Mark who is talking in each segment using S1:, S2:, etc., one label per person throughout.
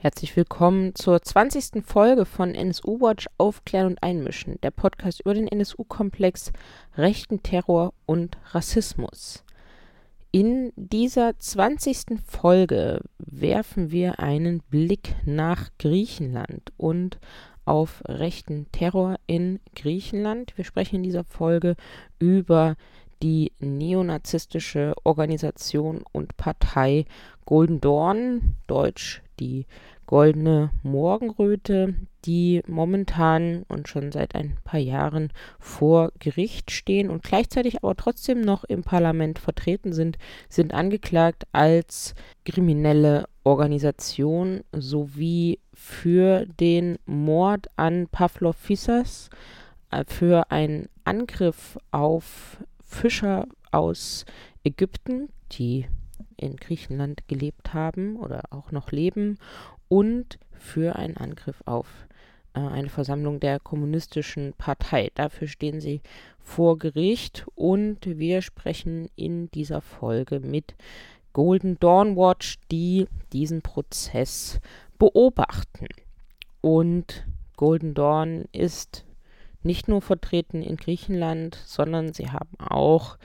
S1: Herzlich willkommen zur 20. Folge von NSU Watch Aufklären und Einmischen, der Podcast über den NSU-Komplex, rechten Terror und Rassismus. In dieser 20. Folge werfen wir einen Blick nach Griechenland und auf rechten Terror in Griechenland. Wir sprechen in dieser Folge über die neonazistische Organisation und Partei Golden Dawn, deutsch die Goldene Morgenröte, die momentan und schon seit ein paar Jahren vor Gericht stehen und gleichzeitig aber trotzdem noch im Parlament vertreten sind, sind angeklagt als kriminelle Organisation sowie für den Mord an Pavlov Fissas, äh, für einen Angriff auf Fischer aus Ägypten, die in Griechenland gelebt haben oder auch noch leben und für einen Angriff auf äh, eine Versammlung der kommunistischen Partei. Dafür stehen sie vor Gericht und wir sprechen in dieser Folge mit Golden Dawn Watch, die diesen Prozess beobachten. Und Golden Dawn ist nicht nur vertreten in Griechenland, sondern sie haben auch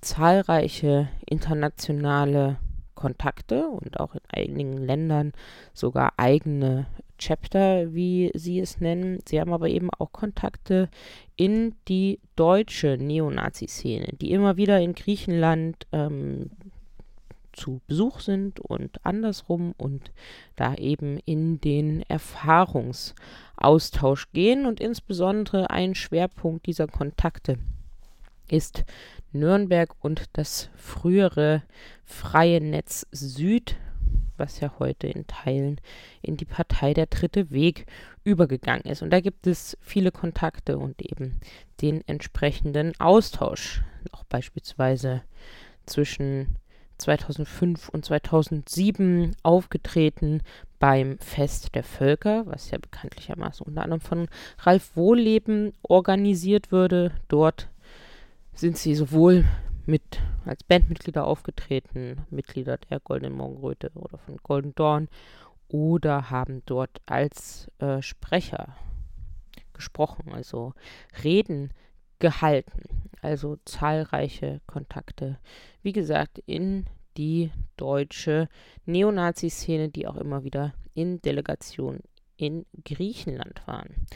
S1: zahlreiche internationale Kontakte und auch in einigen Ländern sogar eigene Chapter, wie sie es nennen. Sie haben aber eben auch Kontakte in die deutsche Neonazi-Szene, die immer wieder in Griechenland ähm, zu Besuch sind und andersrum und da eben in den Erfahrungsaustausch gehen und insbesondere ein Schwerpunkt dieser Kontakte ist Nürnberg und das frühere Freie Netz Süd, was ja heute in Teilen in die Partei der Dritte Weg übergegangen ist. Und da gibt es viele Kontakte und eben den entsprechenden Austausch, auch beispielsweise zwischen 2005 und 2007 aufgetreten beim Fest der Völker, was ja bekanntlichermaßen unter anderem von Ralf Wohleben organisiert würde. Dort sind sie sowohl mit als Bandmitglieder aufgetreten, Mitglieder der Goldenen Morgenröte oder von Golden Dawn, oder haben dort als äh, Sprecher gesprochen, also Reden gehalten, also zahlreiche Kontakte, wie gesagt, in die deutsche Neonazi-Szene, die auch immer wieder in Delegationen in Griechenland waren.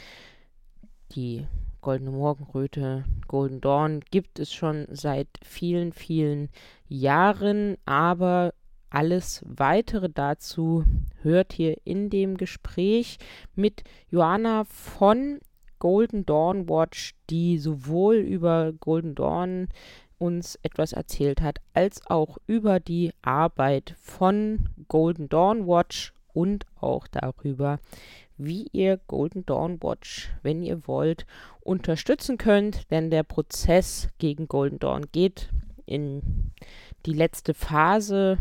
S1: Die Goldene Morgenröte, Golden Dawn gibt es schon seit vielen, vielen Jahren, aber alles weitere dazu hört ihr in dem Gespräch mit Joanna von Golden Dawn Watch, die sowohl über Golden Dawn uns etwas erzählt hat, als auch über die Arbeit von Golden Dawn Watch und auch darüber, wie ihr Golden Dawn Watch, wenn ihr wollt, unterstützen könnt, denn der Prozess gegen Golden Dawn geht in die letzte Phase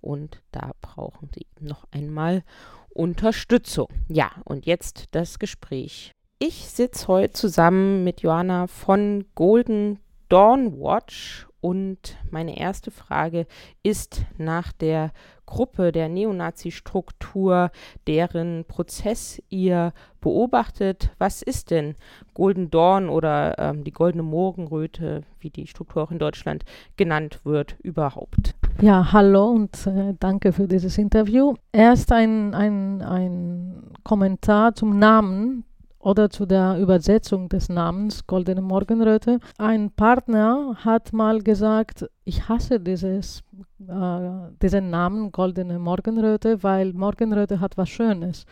S1: und da brauchen sie noch einmal Unterstützung. Ja, und jetzt das Gespräch. Ich sitze heute zusammen mit Joanna von Golden Dawn Watch und meine erste Frage ist nach der Gruppe, der Neonazi-Struktur, deren Prozess ihr beobachtet. Was ist denn Golden Dawn oder ähm, die Goldene Morgenröte, wie die Struktur auch in Deutschland genannt wird, überhaupt?
S2: Ja, hallo und äh, danke für dieses Interview. Erst ein, ein, ein Kommentar zum Namen oder zu der Übersetzung des Namens Goldene Morgenröte. Ein Partner hat mal gesagt, ich hasse dieses, äh, diesen Namen Goldene Morgenröte, weil Morgenröte hat was Schönes.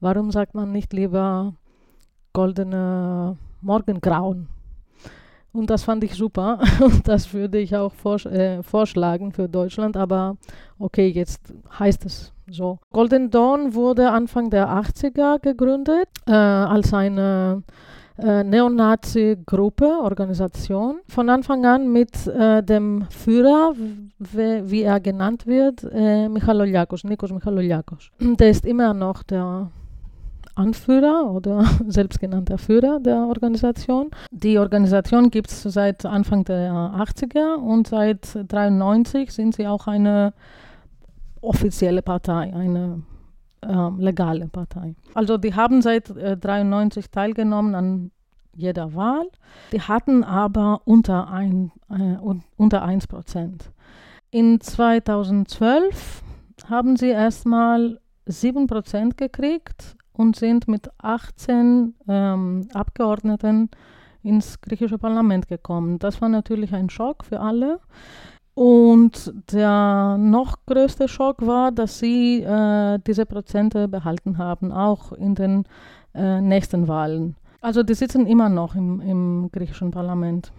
S2: Warum sagt man nicht lieber Goldene Morgengrauen? Und das fand ich super. Und das würde ich auch vors äh, vorschlagen für Deutschland. Aber okay, jetzt heißt es so. Golden Dawn wurde Anfang der 80er gegründet äh, als eine äh, Neonazi-Gruppe, Organisation. Von Anfang an mit äh, dem Führer, wie er genannt wird, äh, Michaloliakos, Nikos Michaloliakos. Der ist immer noch der Anführer oder selbstgenannter Führer der Organisation. Die Organisation gibt es seit Anfang der 80er und seit 1993 sind sie auch eine offizielle Partei, eine äh, legale Partei. Also die haben seit 1993 äh, teilgenommen an jeder Wahl. Die hatten aber unter, ein, äh, unter 1 Prozent. In 2012 haben sie erstmal 7 Prozent gekriegt und sind mit 18 ähm, Abgeordneten ins griechische Parlament gekommen. Das war natürlich ein Schock für alle. Und der noch größte Schock war, dass sie äh, diese Prozente behalten haben, auch in den äh, nächsten Wahlen. Also die sitzen immer noch im, im griechischen Parlament.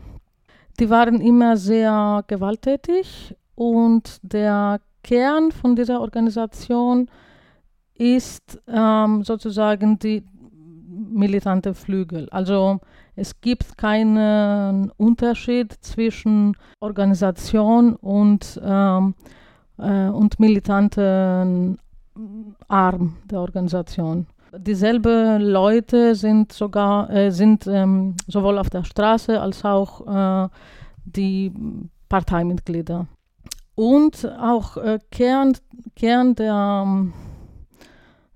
S2: Die waren immer sehr gewalttätig und der Kern von dieser Organisation ist ähm, sozusagen die militante Flügel. Also es gibt keinen Unterschied zwischen Organisation und, ähm, äh, und militanten Arm der Organisation dieselben Leute sind sogar äh, sind ähm, sowohl auf der Straße als auch äh, die Parteimitglieder. Und auch äh, Kern, Kern der,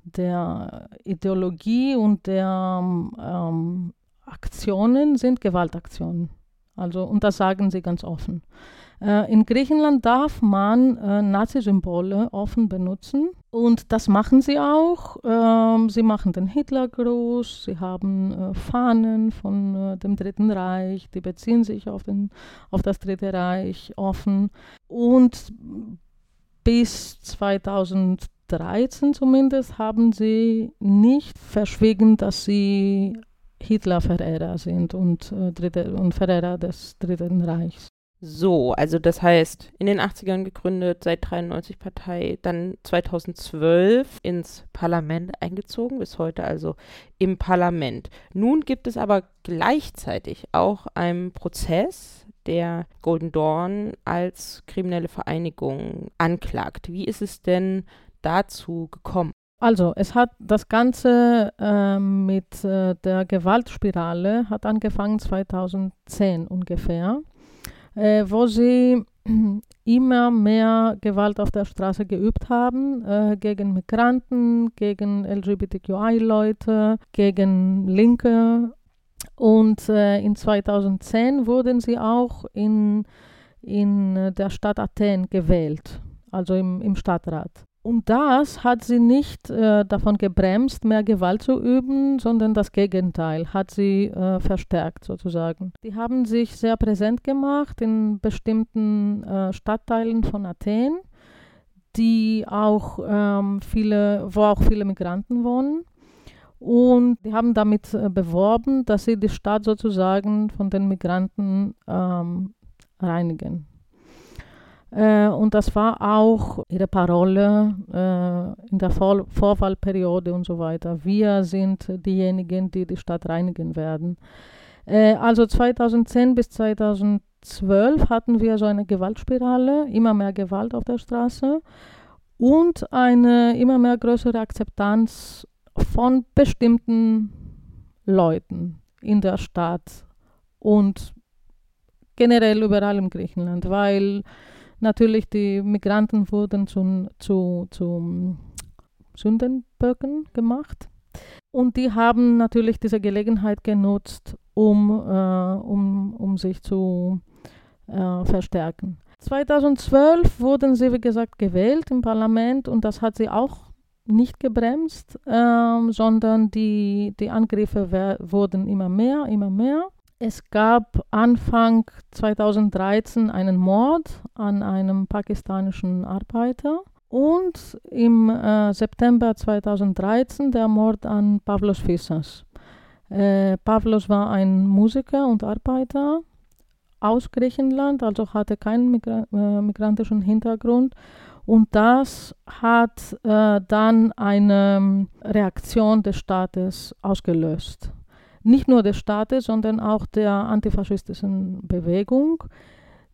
S2: der Ideologie und der ähm, Aktionen sind Gewaltaktionen. Also, und das sagen sie ganz offen. Äh, in Griechenland darf man äh, Nazi-Symbole offen benutzen und das machen sie auch. Ähm, sie machen den Hitlergruß, sie haben äh, Fahnen von äh, dem Dritten Reich, die beziehen sich auf, den, auf das Dritte Reich offen. Und bis 2013 zumindest haben sie nicht verschwiegen, dass sie Hitler-Verehrer sind und, äh, Dritte, und Verehrer des Dritten Reichs.
S1: So, also das heißt, in den 80ern gegründet, seit 93 Partei, dann 2012 ins Parlament eingezogen, bis heute also im Parlament. Nun gibt es aber gleichzeitig auch einen Prozess, der Golden Dawn als kriminelle Vereinigung anklagt. Wie ist es denn dazu gekommen?
S2: Also, es hat das Ganze äh, mit äh, der Gewaltspirale hat angefangen 2010 ungefähr äh, wo sie immer mehr Gewalt auf der Straße geübt haben, äh, gegen Migranten, gegen LGBTQI-Leute, gegen Linke. Und äh, in 2010 wurden sie auch in, in der Stadt Athen gewählt, also im, im Stadtrat. Und das hat sie nicht äh, davon gebremst, mehr Gewalt zu üben, sondern das Gegenteil hat sie äh, verstärkt sozusagen. Die haben sich sehr präsent gemacht in bestimmten äh, Stadtteilen von Athen, die auch ähm, viele, wo auch viele Migranten wohnen. Und die haben damit äh, beworben, dass sie die Stadt sozusagen von den Migranten ähm, reinigen. Äh, und das war auch ihre Parole äh, in der Vor Vorwahlperiode und so weiter. Wir sind diejenigen, die die Stadt reinigen werden. Äh, also 2010 bis 2012 hatten wir so eine Gewaltspirale, immer mehr Gewalt auf der Straße und eine immer mehr größere Akzeptanz von bestimmten Leuten in der Stadt und generell überall im Griechenland, weil Natürlich, die Migranten wurden zu, zu, zu Sündenböcken gemacht. Und die haben natürlich diese Gelegenheit genutzt, um, äh, um, um sich zu äh, verstärken. 2012 wurden sie, wie gesagt, gewählt im Parlament und das hat sie auch nicht gebremst, äh, sondern die, die Angriffe wurden immer mehr, immer mehr. Es gab Anfang 2013 einen Mord an einem pakistanischen Arbeiter und im äh, September 2013 der Mord an Pavlos Fissas. Äh, Pavlos war ein Musiker und Arbeiter aus Griechenland, also hatte keinen Migra äh, migrantischen Hintergrund. Und das hat äh, dann eine Reaktion des Staates ausgelöst nicht nur des Staates, sondern auch der antifaschistischen Bewegung,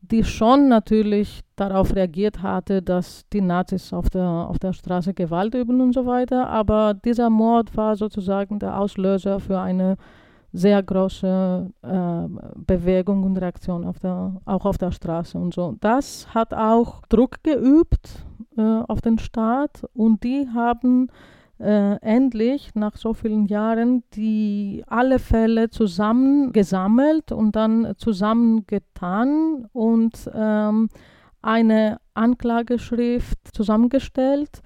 S2: die schon natürlich darauf reagiert hatte, dass die Nazis auf der, auf der Straße Gewalt üben und so weiter. Aber dieser Mord war sozusagen der Auslöser für eine sehr große äh, Bewegung und Reaktion auf der, auch auf der Straße und so. Das hat auch Druck geübt äh, auf den Staat und die haben äh, endlich nach so vielen Jahren die alle Fälle zusammengesammelt und dann zusammengetan und ähm, eine Anklageschrift zusammengestellt,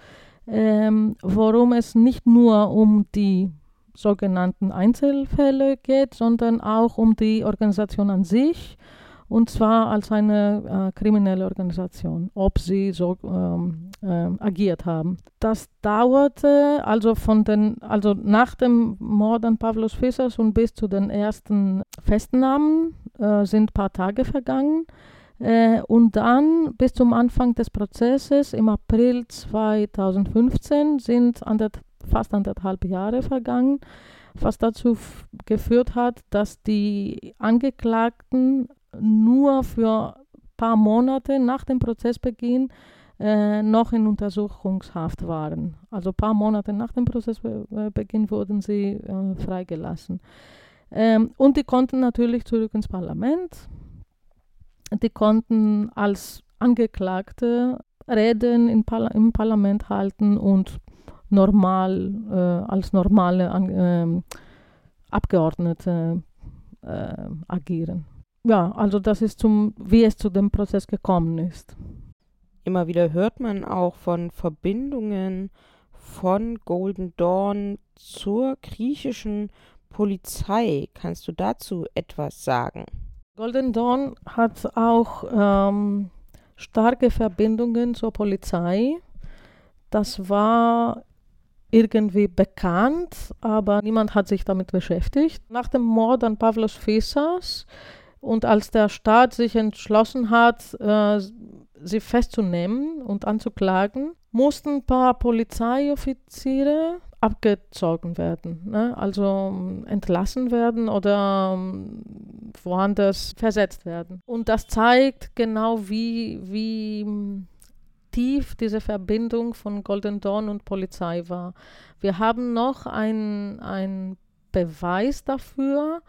S2: ähm, worum es nicht nur um die sogenannten Einzelfälle geht, sondern auch um die Organisation an sich und zwar als eine äh, kriminelle Organisation, ob sie so ähm, äh, agiert haben. Das dauerte also von den, also nach dem Mord an Pavlos Fissers und bis zu den ersten Festnahmen äh, sind ein paar Tage vergangen. Äh, und dann bis zum Anfang des Prozesses im April 2015 sind anderth fast anderthalb Jahre vergangen was dazu geführt hat, dass die Angeklagten nur für ein paar Monate nach dem Prozessbeginn äh, noch in Untersuchungshaft waren. Also ein paar Monate nach dem Prozessbeginn wurden sie äh, freigelassen. Ähm, und die konnten natürlich zurück ins Parlament. Die konnten als Angeklagte Reden im, Parla im Parlament halten und normal äh, als normale äh, Abgeordnete äh, agieren ja, also das ist zum, wie es zu dem Prozess gekommen ist.
S1: Immer wieder hört man auch von Verbindungen von Golden Dawn zur griechischen Polizei. Kannst du dazu etwas sagen?
S2: Golden Dawn hat auch ähm, starke Verbindungen zur Polizei. Das war irgendwie bekannt, aber niemand hat sich damit beschäftigt. Nach dem Mord an Pavlos Fissas und als der Staat sich entschlossen hat, äh, sie festzunehmen und anzuklagen, mussten ein paar Polizeioffiziere abgezogen werden, ne? also um, entlassen werden oder um, woanders versetzt werden. Und das zeigt genau, wie, wie tief diese Verbindung von Golden Dawn und Polizei war. Wir haben noch einen Beweis dafür,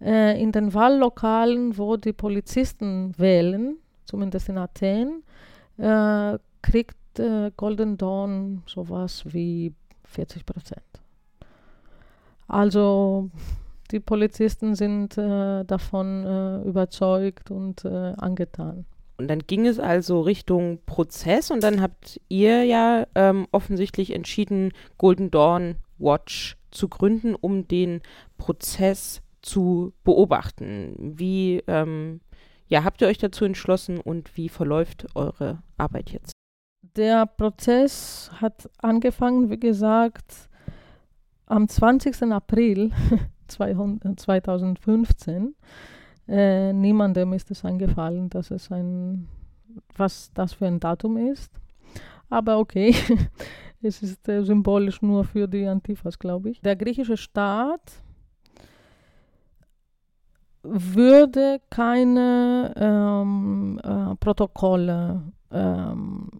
S2: äh, in den Wahllokalen, wo die Polizisten wählen, zumindest in Athen, äh, kriegt äh, Golden Dawn sowas wie 40 Prozent. Also die Polizisten sind äh, davon äh, überzeugt und äh, angetan.
S1: Und dann ging es also Richtung Prozess und dann habt ihr ja ähm, offensichtlich entschieden, Golden Dawn Watch zu gründen, um den Prozess zu beobachten. Wie ähm, ja, habt ihr euch dazu entschlossen und wie verläuft eure Arbeit jetzt?
S2: Der Prozess hat angefangen, wie gesagt, am 20. April 2015. Äh, niemandem ist es eingefallen, dass es ein, was das für ein Datum ist. Aber okay, es ist äh, symbolisch nur für die Antifas, glaube ich. Der griechische Staat würde keine ähm, äh, Protokolle ähm,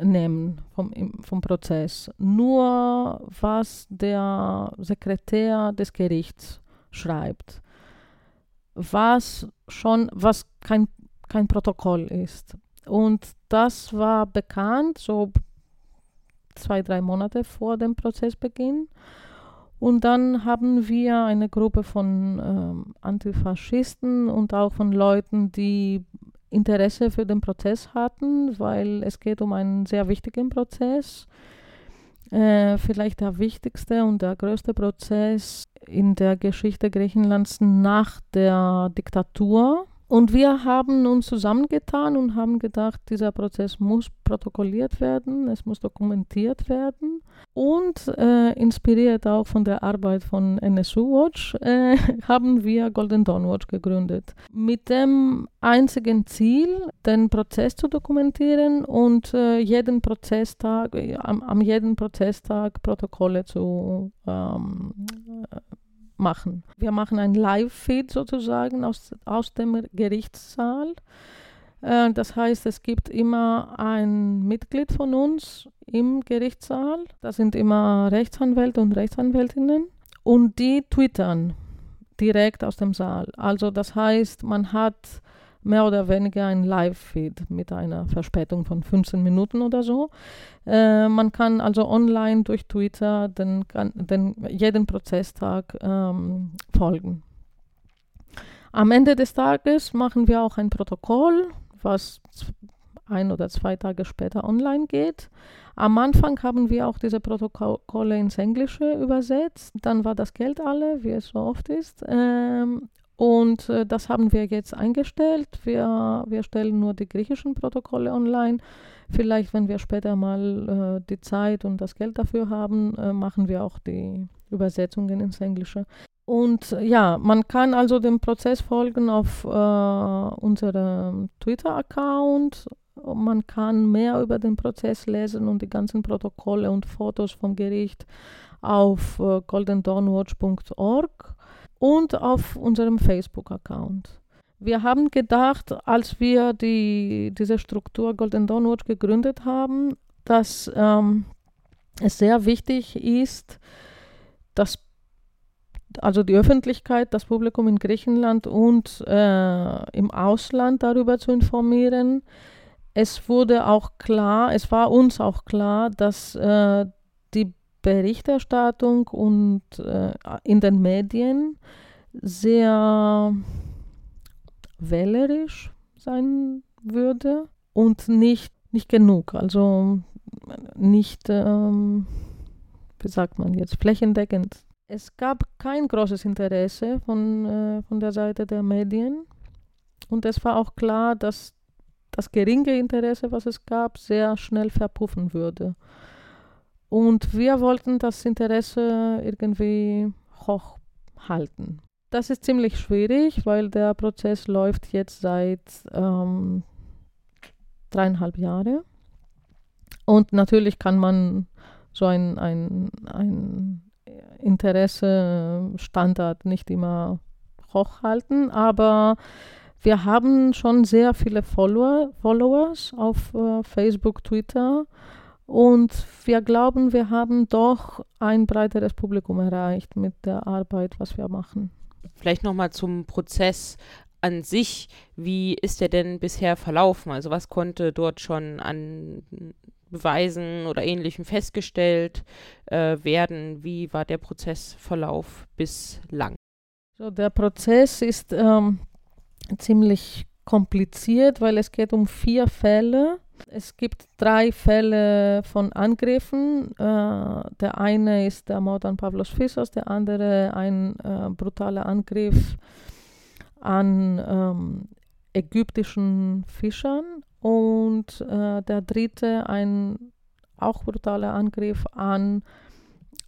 S2: nehmen vom, vom Prozess, nur was der Sekretär des Gerichts schreibt, was schon, was kein, kein Protokoll ist. Und das war bekannt, so zwei, drei Monate vor dem Prozessbeginn. Und dann haben wir eine Gruppe von ähm, Antifaschisten und auch von Leuten, die Interesse für den Prozess hatten, weil es geht um einen sehr wichtigen Prozess. Äh, vielleicht der wichtigste und der größte Prozess in der Geschichte Griechenlands nach der Diktatur. Und wir haben uns zusammengetan und haben gedacht, dieser Prozess muss protokolliert werden, es muss dokumentiert werden. Und äh, inspiriert auch von der Arbeit von NSU Watch äh, haben wir Golden Dawn Watch gegründet. Mit dem einzigen Ziel, den Prozess zu dokumentieren und äh, jeden Prozesstag, äh, am, am jeden Prozesstag Protokolle zu ähm, machen. Wir machen ein Live-Feed sozusagen aus, aus dem Gerichtssaal. Äh, das heißt, es gibt immer ein Mitglied von uns im Gerichtssaal. Das sind immer Rechtsanwälte und Rechtsanwältinnen. Und die twittern direkt aus dem Saal. Also das heißt, man hat mehr oder weniger ein Live-Feed mit einer Verspätung von 15 Minuten oder so. Äh, man kann also online durch Twitter den, den jeden Prozesstag ähm, folgen. Am Ende des Tages machen wir auch ein Protokoll, was ein oder zwei Tage später online geht. Am Anfang haben wir auch diese Protokolle ins Englische übersetzt. Dann war das Geld alle, wie es so oft ist. Ähm, und äh, das haben wir jetzt eingestellt. Wir, wir stellen nur die griechischen Protokolle online. Vielleicht, wenn wir später mal äh, die Zeit und das Geld dafür haben, äh, machen wir auch die Übersetzungen ins Englische. Und äh, ja, man kann also dem Prozess folgen auf äh, unserem Twitter-Account. Man kann mehr über den Prozess lesen und die ganzen Protokolle und Fotos vom Gericht auf äh, goldendawnwatch.org und auf unserem Facebook-Account. Wir haben gedacht, als wir die, diese Struktur Golden Dawn gegründet haben, dass ähm, es sehr wichtig ist, dass also die Öffentlichkeit, das Publikum in Griechenland und äh, im Ausland darüber zu informieren. Es wurde auch klar, es war uns auch klar, dass äh, Berichterstattung und äh, in den Medien sehr wählerisch sein würde und nicht, nicht genug, also nicht, ähm, wie sagt man jetzt, flächendeckend. Es gab kein großes Interesse von, äh, von der Seite der Medien und es war auch klar, dass das geringe Interesse, was es gab, sehr schnell verpuffen würde. Und wir wollten das Interesse irgendwie hochhalten. Das ist ziemlich schwierig, weil der Prozess läuft jetzt seit ähm, dreieinhalb Jahren. Und natürlich kann man so ein, ein, ein Interesse-Standard nicht immer hochhalten, aber wir haben schon sehr viele Follower, Followers auf äh, Facebook, Twitter und wir glauben, wir haben doch ein breiteres Publikum erreicht mit der Arbeit, was wir machen.
S1: Vielleicht nochmal zum Prozess an sich. Wie ist der denn bisher verlaufen? Also was konnte dort schon an Beweisen oder ähnlichem festgestellt äh, werden? Wie war der Prozessverlauf bislang?
S2: So, der Prozess ist ähm, ziemlich kompliziert, weil es geht um vier Fälle es gibt drei Fälle von Angriffen. Äh, der eine ist der Mord an Pavlos Fissos, der andere ein äh, brutaler Angriff an ähm, ägyptischen Fischern und äh, der dritte ein auch brutaler Angriff an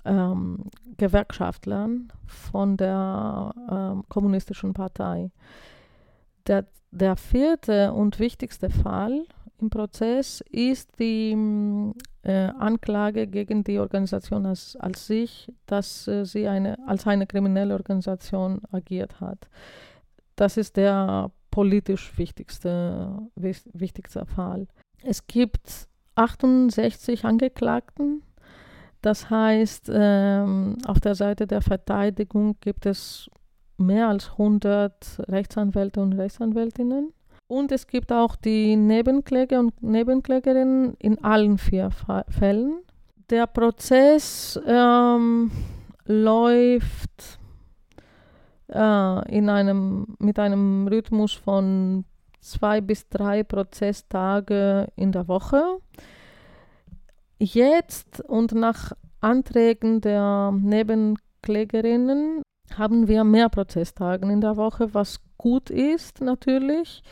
S2: ähm, Gewerkschaftlern von der ähm, kommunistischen Partei. Der, der vierte und wichtigste Fall im Prozess ist die äh, Anklage gegen die Organisation als, als sich, dass äh, sie eine, als eine kriminelle Organisation agiert hat. Das ist der politisch wichtigste, wichtigste Fall. Es gibt 68 Angeklagten. Das heißt, ähm, auf der Seite der Verteidigung gibt es mehr als 100 Rechtsanwälte und Rechtsanwältinnen. Und es gibt auch die Nebenkläger und Nebenklägerinnen in allen vier Fällen. Der Prozess ähm, läuft äh, in einem, mit einem Rhythmus von zwei bis drei Prozesstage in der Woche. Jetzt und nach Anträgen der Nebenklägerinnen haben wir mehr Prozesstage in der Woche, was gut ist natürlich.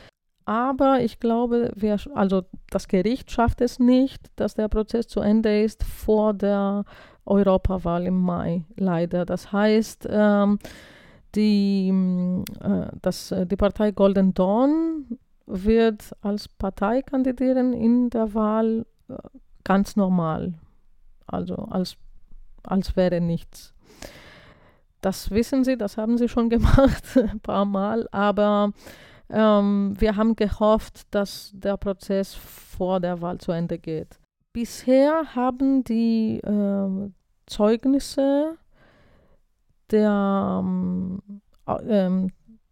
S2: Aber ich glaube, wir, also das Gericht schafft es nicht, dass der Prozess zu Ende ist vor der Europawahl im Mai, leider. Das heißt, ähm, die, äh, das, äh, die Partei Golden Dawn wird als Partei kandidieren in der Wahl äh, ganz normal. Also als, als wäre nichts. Das wissen Sie, das haben Sie schon gemacht, ein paar Mal, aber ähm, wir haben gehofft, dass der Prozess vor der Wahl zu Ende geht. Bisher haben die äh, Zeugnisse der, ähm, äh,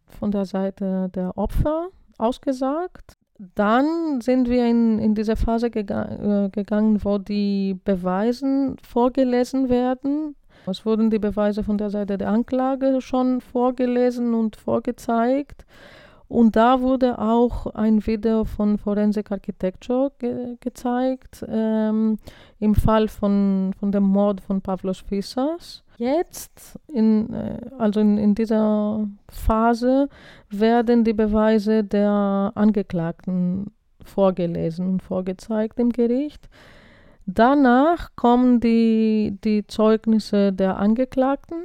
S2: von der Seite der Opfer ausgesagt. Dann sind wir in, in diese Phase gega äh, gegangen, wo die Beweise vorgelesen werden. Es wurden die Beweise von der Seite der Anklage schon vorgelesen und vorgezeigt. Und da wurde auch ein Video von Forensic Architecture ge gezeigt, ähm, im Fall von, von dem Mord von Pavlos Fissas. Jetzt, in, äh, also in, in dieser Phase, werden die Beweise der Angeklagten vorgelesen und vorgezeigt im Gericht. Danach kommen die, die Zeugnisse der Angeklagten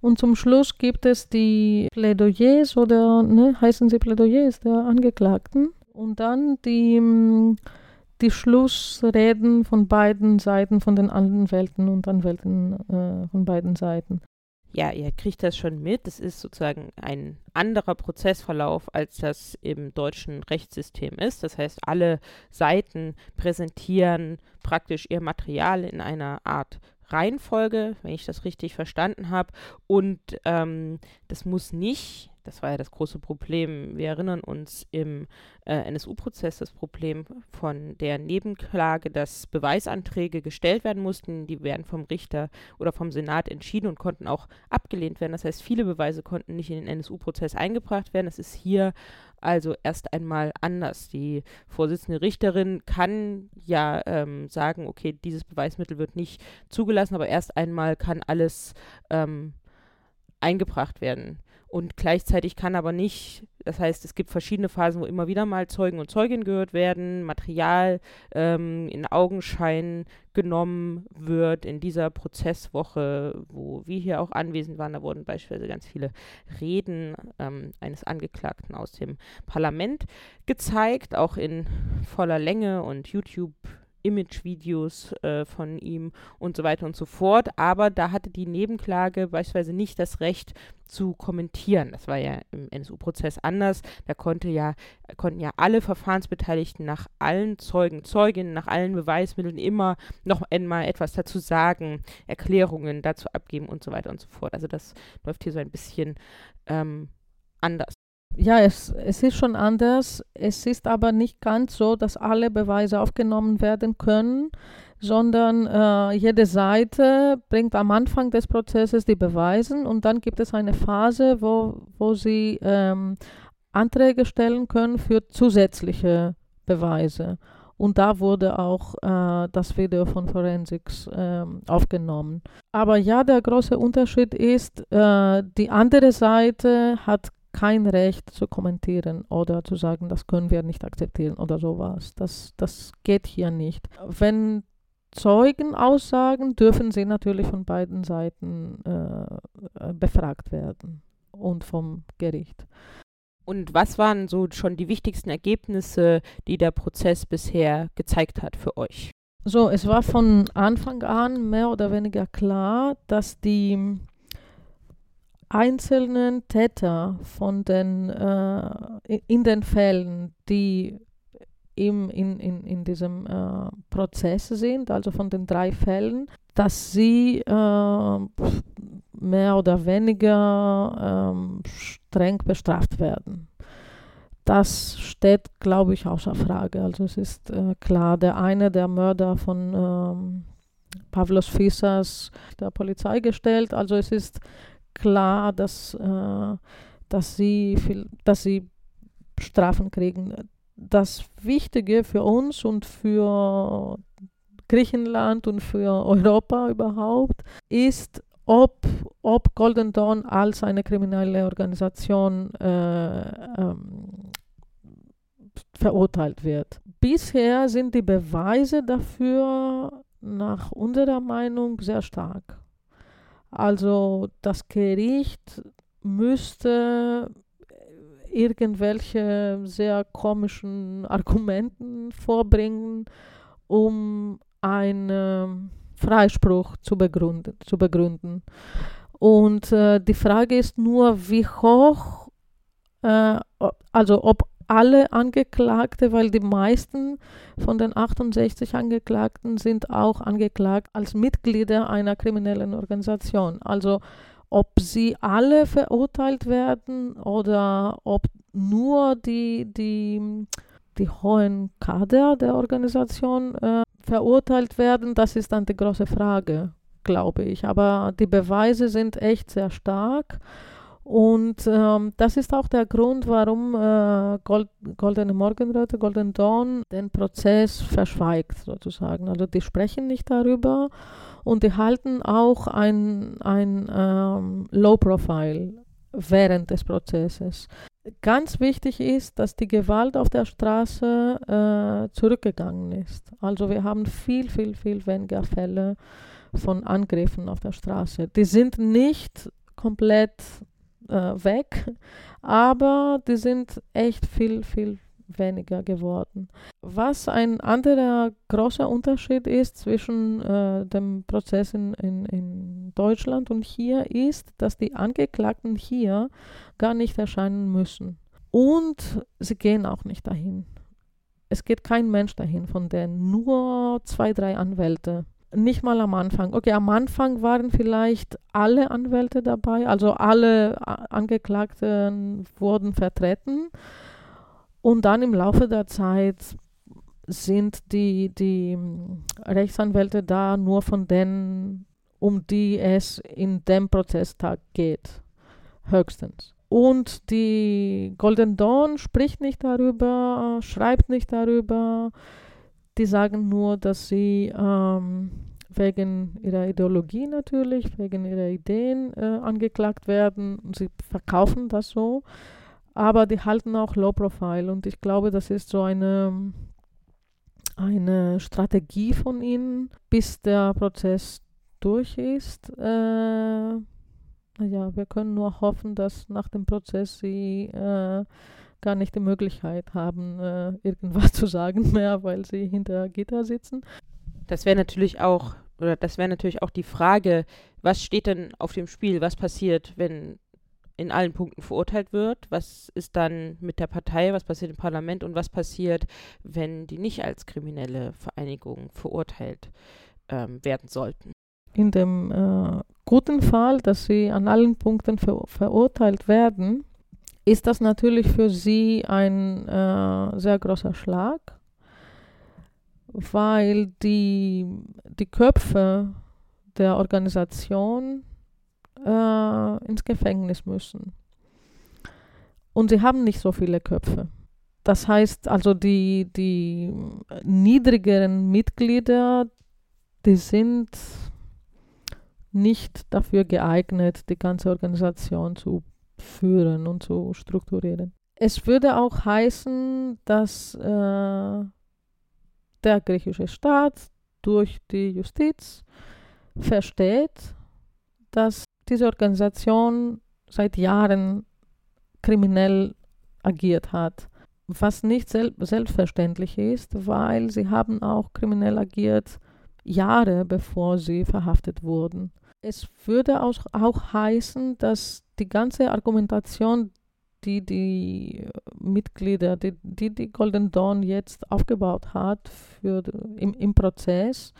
S2: und zum Schluss gibt es die Plädoyers oder ne, heißen sie Plädoyers der Angeklagten. Und dann die, mm, die Schlussreden von beiden Seiten, von den Anwälten und Anwälten äh, von beiden Seiten.
S1: Ja, ihr kriegt das schon mit. Es ist sozusagen ein anderer Prozessverlauf, als das im deutschen Rechtssystem ist. Das heißt, alle Seiten präsentieren praktisch ihr Material in einer Art Reihenfolge, wenn ich das richtig verstanden habe. Und ähm, das muss nicht, das war ja das große Problem, wir erinnern uns im äh, NSU-Prozess das Problem von der Nebenklage, dass Beweisanträge gestellt werden mussten, die werden vom Richter oder vom Senat entschieden und konnten auch abgelehnt werden. Das heißt, viele Beweise konnten nicht in den NSU-Prozess eingebracht werden. Das ist hier also erst einmal anders. Die Vorsitzende Richterin kann ja ähm, sagen, okay, dieses Beweismittel wird nicht zugelassen, aber erst einmal kann alles ähm, eingebracht werden. Und gleichzeitig kann aber nicht, das heißt, es gibt verschiedene Phasen, wo immer wieder mal Zeugen und Zeuginnen gehört werden, Material ähm, in Augenschein genommen wird. In dieser Prozesswoche, wo wir hier auch anwesend waren, da wurden beispielsweise ganz viele Reden ähm, eines Angeklagten aus dem Parlament gezeigt, auch in voller Länge und YouTube Image-Videos äh, von ihm und so weiter und so fort. Aber da hatte die Nebenklage beispielsweise nicht das Recht zu kommentieren. Das war ja im NSU-Prozess anders. Da konnte ja, konnten ja alle Verfahrensbeteiligten nach allen Zeugen, Zeuginnen, nach allen Beweismitteln immer noch einmal etwas dazu sagen, Erklärungen dazu abgeben und so weiter und so fort. Also das läuft hier so ein bisschen ähm, anders
S2: ja, es, es ist schon anders. Es ist aber nicht ganz so, dass alle Beweise aufgenommen werden können, sondern äh, jede Seite bringt am Anfang des Prozesses die Beweise und dann gibt es eine Phase, wo, wo sie ähm, Anträge stellen können für zusätzliche Beweise. Und da wurde auch äh, das Video von Forensics äh, aufgenommen. Aber ja, der große Unterschied ist, äh, die andere Seite hat kein Recht zu kommentieren oder zu sagen, das können wir nicht akzeptieren oder sowas. Das, das geht hier nicht. Wenn Zeugen aussagen, dürfen sie natürlich von beiden Seiten äh, befragt werden und vom Gericht.
S1: Und was waren so schon die wichtigsten Ergebnisse, die der Prozess bisher gezeigt hat für euch?
S2: So, es war von Anfang an mehr oder weniger klar, dass die einzelnen Täter von den, äh, in den Fällen, die im, in, in, in diesem äh, Prozess sind, also von den drei Fällen, dass sie äh, mehr oder weniger ähm, streng bestraft werden. Das steht, glaube ich, außer Frage. Also es ist äh, klar, der eine, der Mörder von ähm, Pavlos Fissas, der Polizei gestellt. Also es ist klar, dass, äh, dass, sie viel, dass sie Strafen kriegen. Das Wichtige für uns und für Griechenland und für Europa überhaupt ist, ob, ob Golden Dawn als eine kriminelle Organisation äh, ähm, verurteilt wird. Bisher sind die Beweise dafür nach unserer Meinung sehr stark. Also das Gericht müsste irgendwelche sehr komischen Argumenten vorbringen, um einen Freispruch zu begründen. Zu begründen. Und äh, die Frage ist nur, wie hoch, äh, also ob alle Angeklagte, weil die meisten von den 68 Angeklagten sind auch angeklagt als Mitglieder einer kriminellen Organisation. Also ob sie alle verurteilt werden oder ob nur die, die, die hohen Kader der Organisation äh, verurteilt werden, das ist dann die große Frage, glaube ich. Aber die Beweise sind echt sehr stark. Und ähm, das ist auch der Grund, warum äh, Gold, Goldene Morgenröte, Golden Dawn den Prozess verschweigt, sozusagen. Also die sprechen nicht darüber und die halten auch ein, ein ähm, Low-Profile während des Prozesses. Ganz wichtig ist, dass die Gewalt auf der Straße äh, zurückgegangen ist. Also wir haben viel, viel, viel weniger Fälle von Angriffen auf der Straße. Die sind nicht komplett äh, weg, aber die sind echt viel, viel weniger geworden. Was ein anderer großer Unterschied ist zwischen äh, dem Prozess in, in, in Deutschland und hier ist, dass die Angeklagten hier gar nicht erscheinen müssen. Und sie gehen auch nicht dahin. Es geht kein Mensch dahin von denen, nur zwei, drei Anwälte. Nicht mal am Anfang. Okay, am Anfang waren vielleicht alle Anwälte dabei, also alle Angeklagten wurden vertreten. Und dann im Laufe der Zeit sind die, die hm, Rechtsanwälte da nur von denen, um die es in dem Prozesstag geht, höchstens. Und die Golden Dawn spricht nicht darüber, schreibt nicht darüber. Die sagen nur, dass sie ähm, wegen ihrer Ideologie natürlich, wegen ihrer Ideen äh, angeklagt werden. Und sie verkaufen das so aber die halten auch Low Profile und ich glaube, das ist so eine, eine Strategie von ihnen, bis der Prozess durch ist. Äh, naja, wir können nur hoffen, dass nach dem Prozess sie äh, gar nicht die Möglichkeit haben, äh, irgendwas zu sagen mehr, weil sie hinter Gitter sitzen.
S1: Das wäre natürlich auch, oder das wäre natürlich auch die Frage, was steht denn auf dem Spiel? Was passiert, wenn in allen Punkten verurteilt wird. Was ist dann mit der Partei, was passiert im Parlament und was passiert, wenn die nicht als kriminelle Vereinigung verurteilt ähm, werden sollten?
S2: In dem äh, guten Fall, dass sie an allen Punkten ver verurteilt werden, ist das natürlich für sie ein äh, sehr großer Schlag, weil die, die Köpfe der Organisation äh, ins Gefängnis müssen. Und sie haben nicht so viele Köpfe. Das heißt also, die, die niedrigeren Mitglieder, die sind nicht dafür geeignet, die ganze Organisation zu führen und zu strukturieren. Es würde auch heißen, dass äh, der griechische Staat durch die Justiz versteht, dass diese Organisation seit Jahren kriminell agiert hat. Was nicht sel selbstverständlich ist, weil sie haben auch kriminell agiert Jahre bevor sie verhaftet wurden. Es würde auch, auch heißen, dass die ganze Argumentation, die die Mitglieder, die die, die Golden Dawn jetzt aufgebaut hat für, im, im Prozess,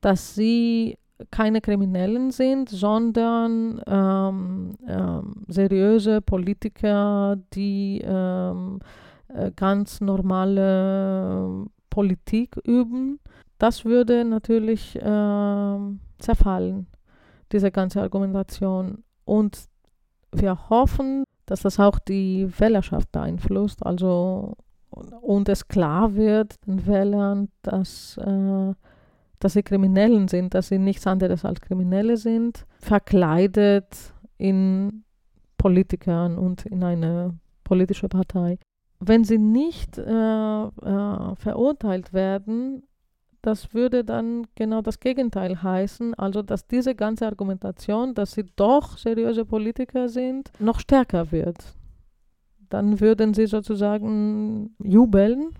S2: dass sie keine Kriminellen sind, sondern ähm, ähm, seriöse Politiker, die ähm, äh, ganz normale Politik üben. Das würde natürlich ähm, zerfallen, diese ganze Argumentation. Und wir hoffen, dass das auch die Wählerschaft beeinflusst, also und es klar wird den Wählern, dass äh, dass sie Kriminellen sind, dass sie nichts anderes als Kriminelle sind, verkleidet in Politikern und in eine politische Partei. Wenn sie nicht äh, äh, verurteilt werden, das würde dann genau das Gegenteil heißen, also dass diese ganze Argumentation, dass sie doch seriöse Politiker sind, noch stärker wird. Dann würden sie sozusagen jubeln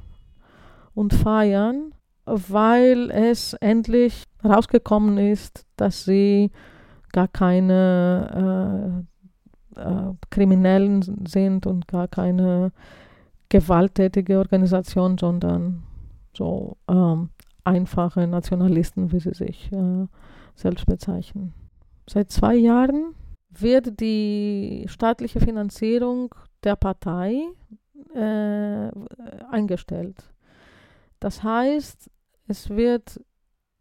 S2: und feiern weil es endlich rausgekommen ist, dass sie gar keine äh, äh, Kriminellen sind und gar keine gewalttätige Organisation, sondern so ähm, einfache Nationalisten, wie sie sich äh, selbst bezeichnen. Seit zwei Jahren wird die staatliche Finanzierung der Partei äh, eingestellt. Das heißt, es wird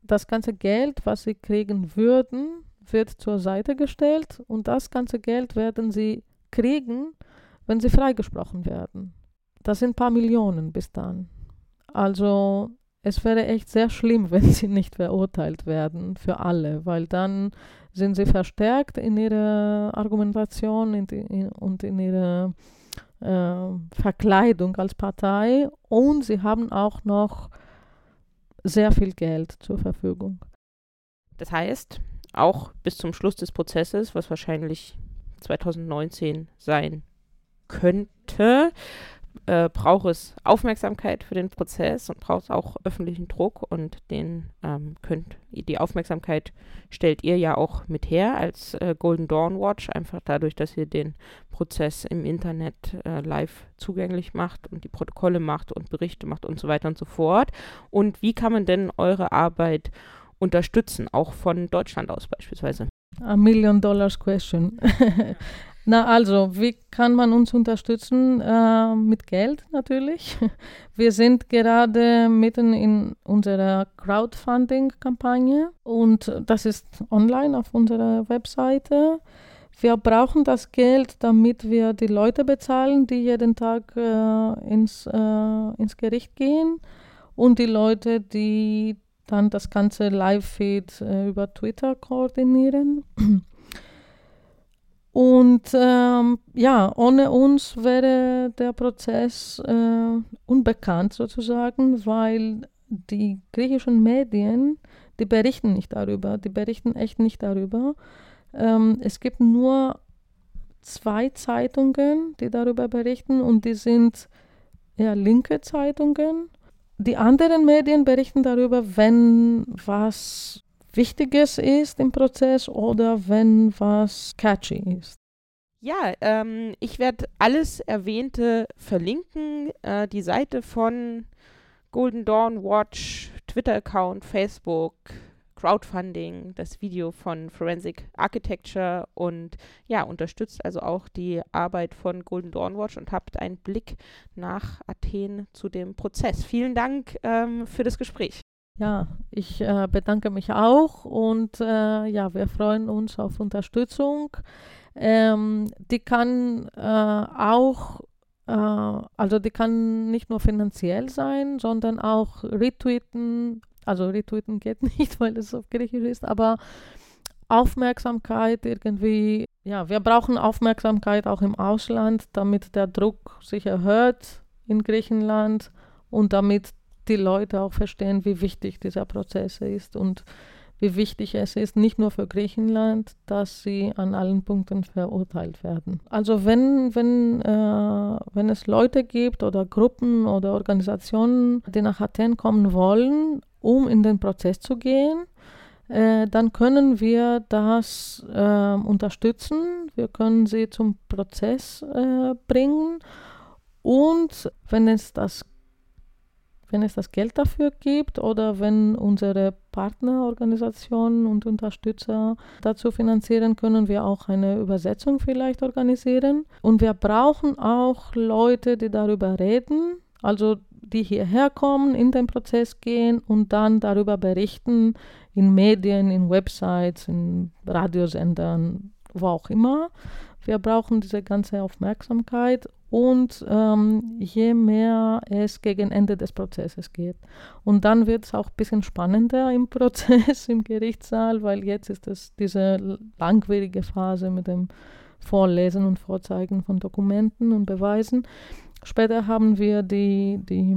S2: das ganze Geld, was sie kriegen würden, wird zur Seite gestellt und das ganze Geld werden sie kriegen, wenn sie freigesprochen werden. Das sind ein paar Millionen bis dann. Also es wäre echt sehr schlimm, wenn sie nicht verurteilt werden für alle, weil dann sind sie verstärkt in ihrer Argumentation in in, und in ihrer äh, Verkleidung als Partei und sie haben auch noch sehr viel Geld zur Verfügung.
S1: Das heißt, auch bis zum Schluss des Prozesses, was wahrscheinlich 2019 sein könnte, äh, braucht es Aufmerksamkeit für den Prozess und braucht auch öffentlichen Druck und den ähm, könnt die Aufmerksamkeit stellt ihr ja auch mit her als äh, Golden Dawn Watch, einfach dadurch, dass ihr den Prozess im Internet äh, live zugänglich macht und die Protokolle macht und Berichte macht und so weiter und so fort. Und wie kann man denn eure Arbeit unterstützen, auch von Deutschland aus beispielsweise?
S2: A Million Dollars Question. Na also, wie kann man uns unterstützen? Äh, mit Geld natürlich. Wir sind gerade mitten in unserer Crowdfunding-Kampagne und das ist online auf unserer Webseite. Wir brauchen das Geld, damit wir die Leute bezahlen, die jeden Tag äh, ins, äh, ins Gericht gehen und die Leute, die dann das ganze Live-Feed äh, über Twitter koordinieren. Und ähm, ja, ohne uns wäre der Prozess äh, unbekannt sozusagen, weil die griechischen Medien, die berichten nicht darüber, die berichten echt nicht darüber. Ähm, es gibt nur zwei Zeitungen, die darüber berichten und die sind eher linke Zeitungen. Die anderen Medien berichten darüber, wenn was Wichtiges ist im Prozess oder wenn was catchy ist.
S1: Ja, ähm, ich werde alles Erwähnte verlinken. Äh, die Seite von Golden Dawn Watch, Twitter-Account, Facebook, Crowdfunding, das Video von Forensic Architecture und ja, unterstützt also auch die Arbeit von Golden Dawn Watch und habt einen Blick nach Athen zu dem Prozess. Vielen Dank ähm, für das Gespräch.
S2: Ja, ich äh, bedanke mich auch und äh, ja, wir freuen uns auf Unterstützung. Ähm, die kann äh, auch, äh, also die kann nicht nur finanziell sein, sondern auch retweeten. Also retweeten geht nicht, weil es auf Griechisch ist, aber Aufmerksamkeit irgendwie, ja, wir brauchen Aufmerksamkeit auch im Ausland, damit der Druck sich erhöht in Griechenland und damit die Leute auch verstehen, wie wichtig dieser Prozess ist und wie wichtig es ist, nicht nur für Griechenland, dass sie an allen Punkten verurteilt werden. Also wenn, wenn, äh, wenn es Leute gibt oder Gruppen oder Organisationen, die nach Athen kommen wollen, um in den Prozess zu gehen, äh, dann können wir das äh, unterstützen. Wir können sie zum Prozess äh, bringen. Und wenn es das wenn es das Geld dafür gibt oder wenn unsere Partnerorganisationen und Unterstützer dazu finanzieren, können wir auch eine Übersetzung vielleicht organisieren. Und wir brauchen auch Leute, die darüber reden, also die hierher kommen, in den Prozess gehen und dann darüber berichten in Medien, in Websites, in Radiosendern, wo auch immer. Wir brauchen diese ganze Aufmerksamkeit und ähm, je mehr es gegen Ende des Prozesses geht. Und dann wird es auch ein bisschen spannender im Prozess, im Gerichtssaal, weil jetzt ist es diese langwierige Phase mit dem Vorlesen und Vorzeigen von Dokumenten und Beweisen. Später haben wir die, die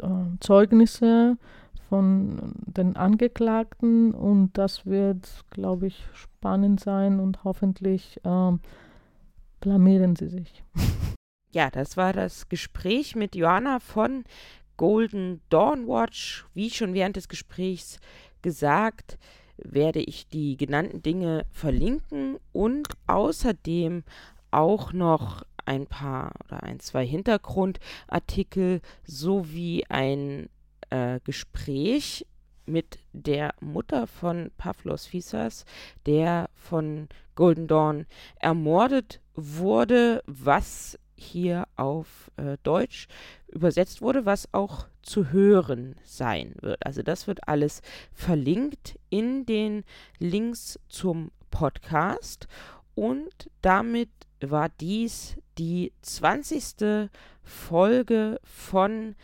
S2: äh, Zeugnisse von den Angeklagten und das wird, glaube ich, spannend sein und hoffentlich äh, blamieren sie sich.
S1: Ja, das war das Gespräch mit Joanna von Golden Dawn Watch. Wie schon während des Gesprächs gesagt, werde ich die genannten Dinge verlinken und außerdem auch noch ein paar oder ein, zwei Hintergrundartikel sowie ein äh, Gespräch mit der Mutter von Pavlos Fisas, der von Golden Dawn ermordet wurde, was hier auf äh, Deutsch übersetzt wurde, was auch zu hören sein wird. Also das wird alles verlinkt in den Links zum Podcast und damit war dies die 20. Folge von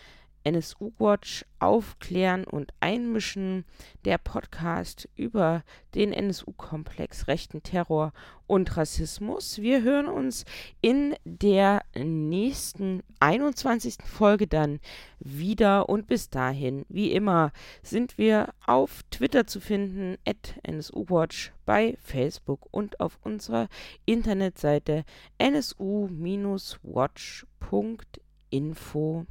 S1: NSU Watch aufklären und einmischen, der Podcast über den NSU-Komplex, rechten Terror und Rassismus. Wir hören uns in der nächsten 21. Folge dann wieder und bis dahin, wie immer, sind wir auf Twitter zu finden, at NSU-Watch, bei Facebook und auf unserer Internetseite nsu-watch.info.